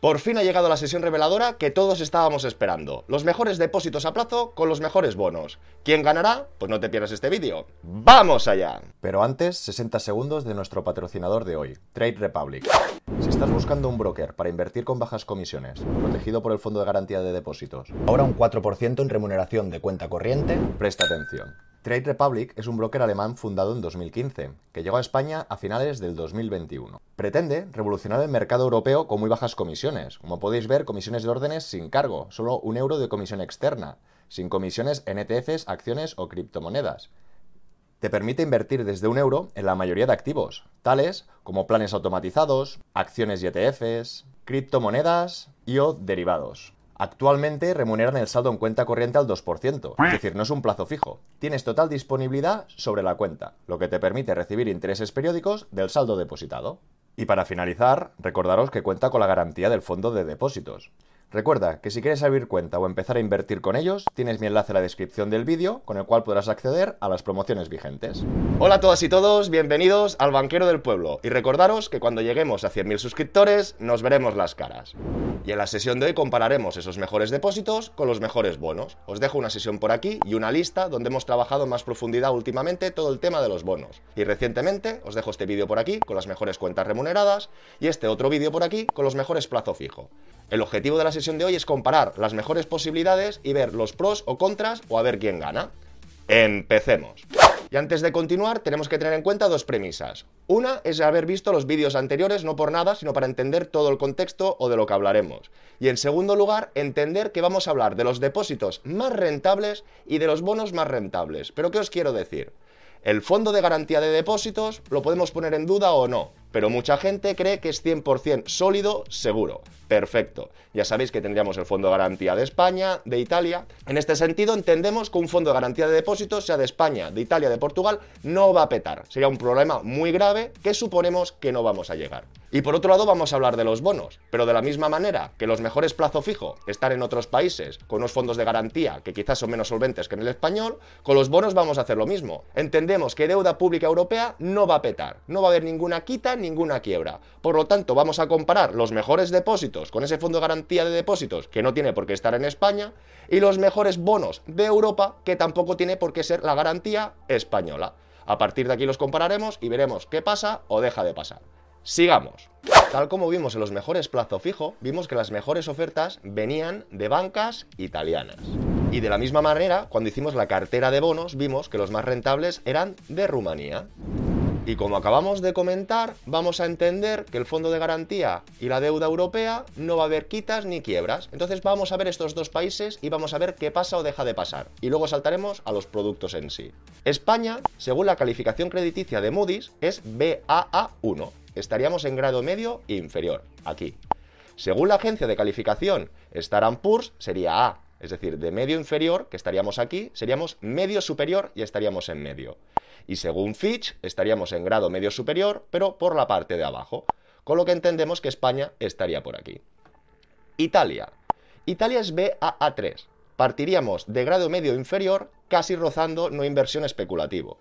Por fin ha llegado la sesión reveladora que todos estábamos esperando. Los mejores depósitos a plazo con los mejores bonos. ¿Quién ganará? Pues no te pierdas este vídeo. ¡Vamos allá! Pero antes, 60 segundos de nuestro patrocinador de hoy, Trade Republic. Si estás buscando un broker para invertir con bajas comisiones, protegido por el Fondo de Garantía de Depósitos, ahora un 4% en remuneración de cuenta corriente, presta atención. Trade Republic es un broker alemán fundado en 2015, que llegó a España a finales del 2021. Pretende revolucionar el mercado europeo con muy bajas comisiones. Como podéis ver, comisiones de órdenes sin cargo, solo un euro de comisión externa, sin comisiones en ETFs, acciones o criptomonedas. Te permite invertir desde un euro en la mayoría de activos, tales como planes automatizados, acciones y ETFs, criptomonedas y o derivados. Actualmente remuneran el saldo en cuenta corriente al 2%, es decir, no es un plazo fijo. Tienes total disponibilidad sobre la cuenta, lo que te permite recibir intereses periódicos del saldo depositado. Y para finalizar, recordaros que cuenta con la garantía del fondo de depósitos. Recuerda que si quieres abrir cuenta o empezar a invertir con ellos, tienes mi enlace en la descripción del vídeo con el cual podrás acceder a las promociones vigentes. Hola a todas y todos, bienvenidos al Banquero del Pueblo y recordaros que cuando lleguemos a 100.000 suscriptores nos veremos las caras. Y en la sesión de hoy compararemos esos mejores depósitos con los mejores bonos. Os dejo una sesión por aquí y una lista donde hemos trabajado en más profundidad últimamente todo el tema de los bonos. Y recientemente os dejo este vídeo por aquí con las mejores cuentas remuneradas y este otro vídeo por aquí con los mejores plazo fijo. El objetivo de la sesión de hoy es comparar las mejores posibilidades y ver los pros o contras o a ver quién gana. Empecemos. Y antes de continuar, tenemos que tener en cuenta dos premisas. Una es haber visto los vídeos anteriores, no por nada, sino para entender todo el contexto o de lo que hablaremos. Y en segundo lugar, entender que vamos a hablar de los depósitos más rentables y de los bonos más rentables. Pero ¿qué os quiero decir? El fondo de garantía de depósitos lo podemos poner en duda o no, pero mucha gente cree que es 100% sólido, seguro. Perfecto. Ya sabéis que tendríamos el Fondo de Garantía de España, de Italia. En este sentido, entendemos que un Fondo de Garantía de Depósitos, sea de España, de Italia, de Portugal, no va a petar. Sería un problema muy grave que suponemos que no vamos a llegar. Y por otro lado, vamos a hablar de los bonos, pero de la misma manera que los mejores plazo fijo están en otros países con unos fondos de garantía que quizás son menos solventes que en el español, con los bonos vamos a hacer lo mismo. Entendemos que deuda pública europea no va a petar, no va a haber ninguna quita ninguna quiebra. Por lo tanto, vamos a comparar los mejores depósitos con ese fondo de garantía de depósitos que no tiene por qué estar en España y los mejores bonos de Europa que tampoco tiene por qué ser la garantía española. A partir de aquí los compararemos y veremos qué pasa o deja de pasar. Sigamos. Tal como vimos en los mejores plazo fijo, vimos que las mejores ofertas venían de bancas italianas. Y de la misma manera, cuando hicimos la cartera de bonos, vimos que los más rentables eran de Rumanía. Y como acabamos de comentar, vamos a entender que el fondo de garantía y la deuda europea no va a haber quitas ni quiebras. Entonces vamos a ver estos dos países y vamos a ver qué pasa o deja de pasar. Y luego saltaremos a los productos en sí. España, según la calificación crediticia de Moody's, es BAA1. Estaríamos en grado medio e inferior, aquí. Según la agencia de calificación Standard Poor's, sería A, es decir, de medio inferior, que estaríamos aquí, seríamos medio superior y estaríamos en medio. Y según Fitch, estaríamos en grado medio superior, pero por la parte de abajo. Con lo que entendemos que España estaría por aquí. Italia. Italia es BAA3. Partiríamos de grado medio inferior, casi rozando no inversión especulativo.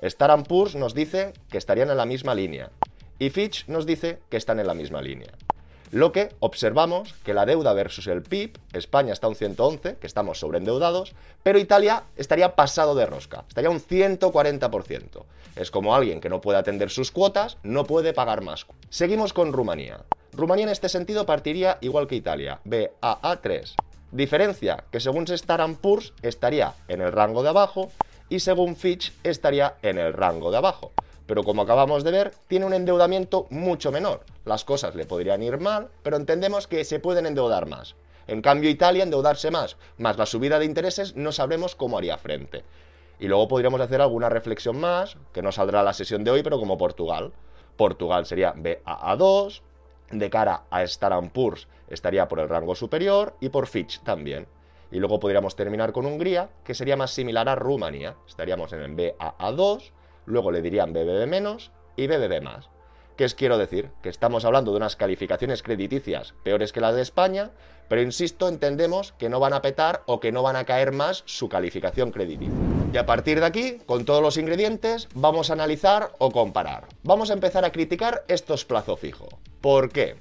Standard Poor's nos dice que estarían en la misma línea. Y Fitch nos dice que están en la misma línea. Lo que observamos que la deuda versus el PIB, España está un 111, que estamos sobreendeudados, pero Italia estaría pasado de rosca, estaría un 140%. Es como alguien que no puede atender sus cuotas, no puede pagar más. Seguimos con Rumanía. Rumanía en este sentido partiría igual que Italia, BAA3. Diferencia que según Standard Poor's estaría en el rango de abajo y según Fitch estaría en el rango de abajo pero como acabamos de ver, tiene un endeudamiento mucho menor. Las cosas le podrían ir mal, pero entendemos que se pueden endeudar más. En cambio, Italia endeudarse más, más la subida de intereses, no sabremos cómo haría frente. Y luego podríamos hacer alguna reflexión más, que no saldrá la sesión de hoy, pero como Portugal. Portugal sería BAA2, de cara a Standard Poor's estaría por el rango superior y por Fitch también. Y luego podríamos terminar con Hungría, que sería más similar a Rumanía. Estaríamos en el BAA2, luego le dirían BBB menos y BBB más. ¿Qué os quiero decir? Que estamos hablando de unas calificaciones crediticias peores que las de España, pero insisto, entendemos que no van a petar o que no van a caer más su calificación crediticia. Y a partir de aquí, con todos los ingredientes, vamos a analizar o comparar. Vamos a empezar a criticar estos plazo fijo. ¿Por qué?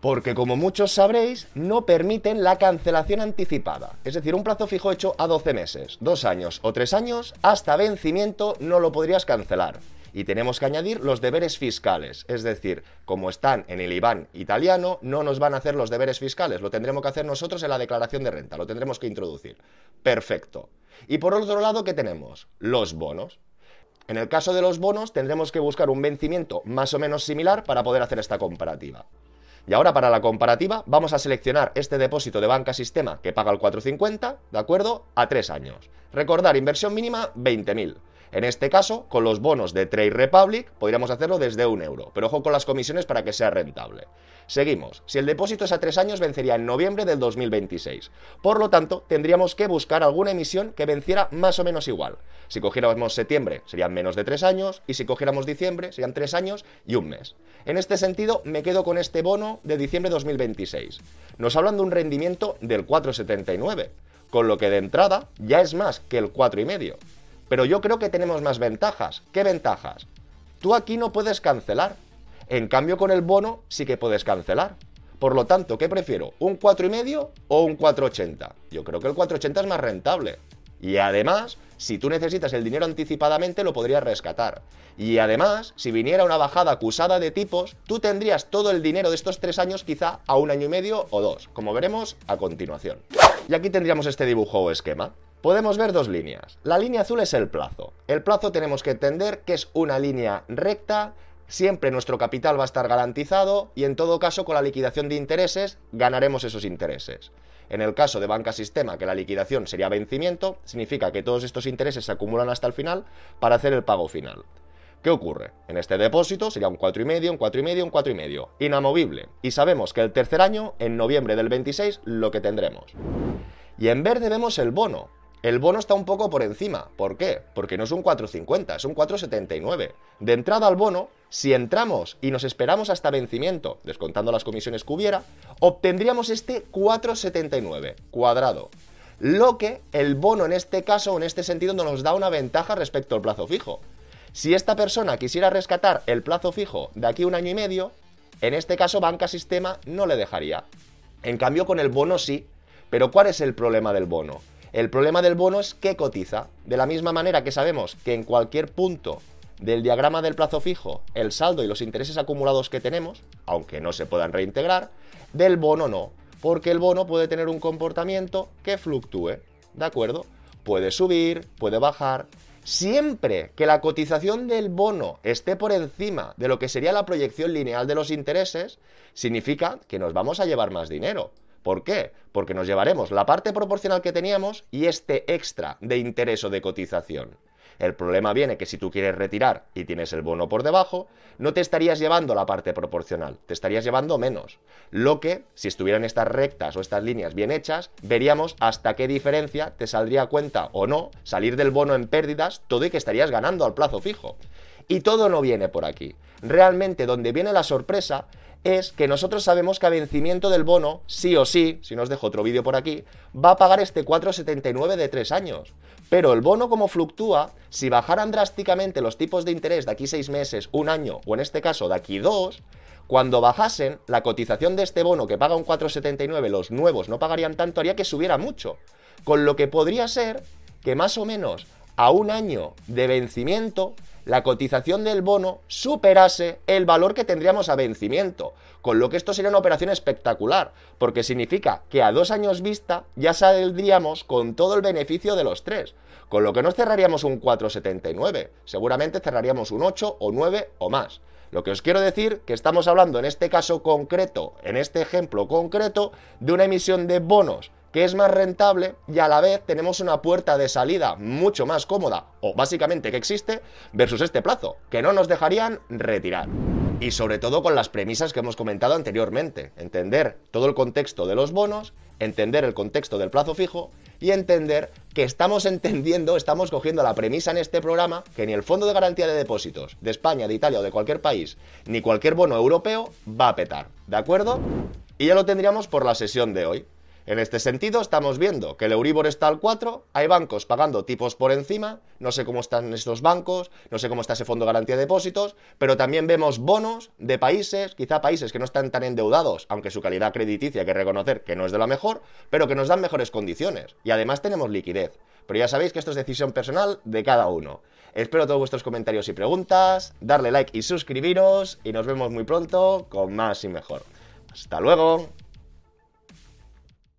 Porque como muchos sabréis, no permiten la cancelación anticipada. Es decir, un plazo fijo hecho a 12 meses, 2 años o 3 años, hasta vencimiento no lo podrías cancelar. Y tenemos que añadir los deberes fiscales. Es decir, como están en el IBAN italiano, no nos van a hacer los deberes fiscales. Lo tendremos que hacer nosotros en la declaración de renta. Lo tendremos que introducir. Perfecto. Y por otro lado, ¿qué tenemos? Los bonos. En el caso de los bonos, tendremos que buscar un vencimiento más o menos similar para poder hacer esta comparativa. Y ahora para la comparativa vamos a seleccionar este depósito de banca sistema que paga el 450, ¿de acuerdo? A tres años. Recordar, inversión mínima 20.000. En este caso, con los bonos de Trade Republic podríamos hacerlo desde un euro, pero ojo con las comisiones para que sea rentable. Seguimos. Si el depósito es a tres años, vencería en noviembre del 2026. Por lo tanto, tendríamos que buscar alguna emisión que venciera más o menos igual. Si cogiéramos septiembre, serían menos de tres años, y si cogiéramos diciembre, serían tres años y un mes. En este sentido, me quedo con este bono de diciembre de 2026. Nos hablan de un rendimiento del 4,79, con lo que de entrada ya es más que el 4,5. Pero yo creo que tenemos más ventajas. ¿Qué ventajas? Tú aquí no puedes cancelar. En cambio, con el bono sí que puedes cancelar. Por lo tanto, ¿qué prefiero? ¿Un 4,5 o un 4,80? Yo creo que el 4,80 es más rentable. Y además, si tú necesitas el dinero anticipadamente, lo podrías rescatar. Y además, si viniera una bajada acusada de tipos, tú tendrías todo el dinero de estos tres años quizá a un año y medio o dos, como veremos a continuación. Y aquí tendríamos este dibujo o esquema. Podemos ver dos líneas. La línea azul es el plazo. El plazo tenemos que entender que es una línea recta, siempre nuestro capital va a estar garantizado y en todo caso con la liquidación de intereses ganaremos esos intereses. En el caso de banca sistema, que la liquidación sería vencimiento, significa que todos estos intereses se acumulan hasta el final para hacer el pago final. ¿Qué ocurre? En este depósito sería un 4,5, un 4,5, un 4,5. Inamovible. Y sabemos que el tercer año, en noviembre del 26, lo que tendremos. Y en verde vemos el bono. El bono está un poco por encima. ¿Por qué? Porque no es un 4,50, es un 4,79. De entrada al bono, si entramos y nos esperamos hasta vencimiento, descontando las comisiones que hubiera, obtendríamos este 4,79 cuadrado. Lo que el bono en este caso, en este sentido, nos da una ventaja respecto al plazo fijo. Si esta persona quisiera rescatar el plazo fijo de aquí un año y medio, en este caso Banca Sistema no le dejaría. En cambio, con el bono sí. Pero ¿cuál es el problema del bono? El problema del bono es que cotiza. De la misma manera que sabemos que en cualquier punto del diagrama del plazo fijo, el saldo y los intereses acumulados que tenemos, aunque no se puedan reintegrar, del bono no, porque el bono puede tener un comportamiento que fluctúe, ¿de acuerdo? Puede subir, puede bajar. Siempre que la cotización del bono esté por encima de lo que sería la proyección lineal de los intereses, significa que nos vamos a llevar más dinero. ¿Por qué? Porque nos llevaremos la parte proporcional que teníamos y este extra de interés o de cotización. El problema viene que si tú quieres retirar y tienes el bono por debajo, no te estarías llevando la parte proporcional, te estarías llevando menos. Lo que, si estuvieran estas rectas o estas líneas bien hechas, veríamos hasta qué diferencia te saldría cuenta o no salir del bono en pérdidas, todo y que estarías ganando al plazo fijo. Y todo no viene por aquí. Realmente donde viene la sorpresa es que nosotros sabemos que a vencimiento del bono, sí o sí, si no os dejo otro vídeo por aquí, va a pagar este 4,79 de 3 años. Pero el bono como fluctúa, si bajaran drásticamente los tipos de interés de aquí 6 meses, un año o en este caso de aquí 2, cuando bajasen la cotización de este bono que paga un 4,79, los nuevos no pagarían tanto, haría que subiera mucho. Con lo que podría ser que más o menos a un año de vencimiento la cotización del bono superase el valor que tendríamos a vencimiento, con lo que esto sería una operación espectacular, porque significa que a dos años vista ya saldríamos con todo el beneficio de los tres, con lo que no cerraríamos un 4,79, seguramente cerraríamos un 8 o 9 o más. Lo que os quiero decir que estamos hablando en este caso concreto, en este ejemplo concreto, de una emisión de bonos que es más rentable y a la vez tenemos una puerta de salida mucho más cómoda, o básicamente que existe, versus este plazo, que no nos dejarían retirar. Y sobre todo con las premisas que hemos comentado anteriormente, entender todo el contexto de los bonos, entender el contexto del plazo fijo y entender que estamos entendiendo, estamos cogiendo la premisa en este programa que ni el Fondo de Garantía de Depósitos de España, de Italia o de cualquier país, ni cualquier bono europeo va a petar, ¿de acuerdo? Y ya lo tendríamos por la sesión de hoy. En este sentido, estamos viendo que el Euribor está al 4, hay bancos pagando tipos por encima, no sé cómo están estos bancos, no sé cómo está ese fondo de garantía de depósitos, pero también vemos bonos de países, quizá países que no están tan endeudados, aunque su calidad crediticia hay que reconocer que no es de la mejor, pero que nos dan mejores condiciones. Y además tenemos liquidez. Pero ya sabéis que esto es decisión personal de cada uno. Espero todos vuestros comentarios y preguntas, darle like y suscribiros, y nos vemos muy pronto con más y mejor. Hasta luego.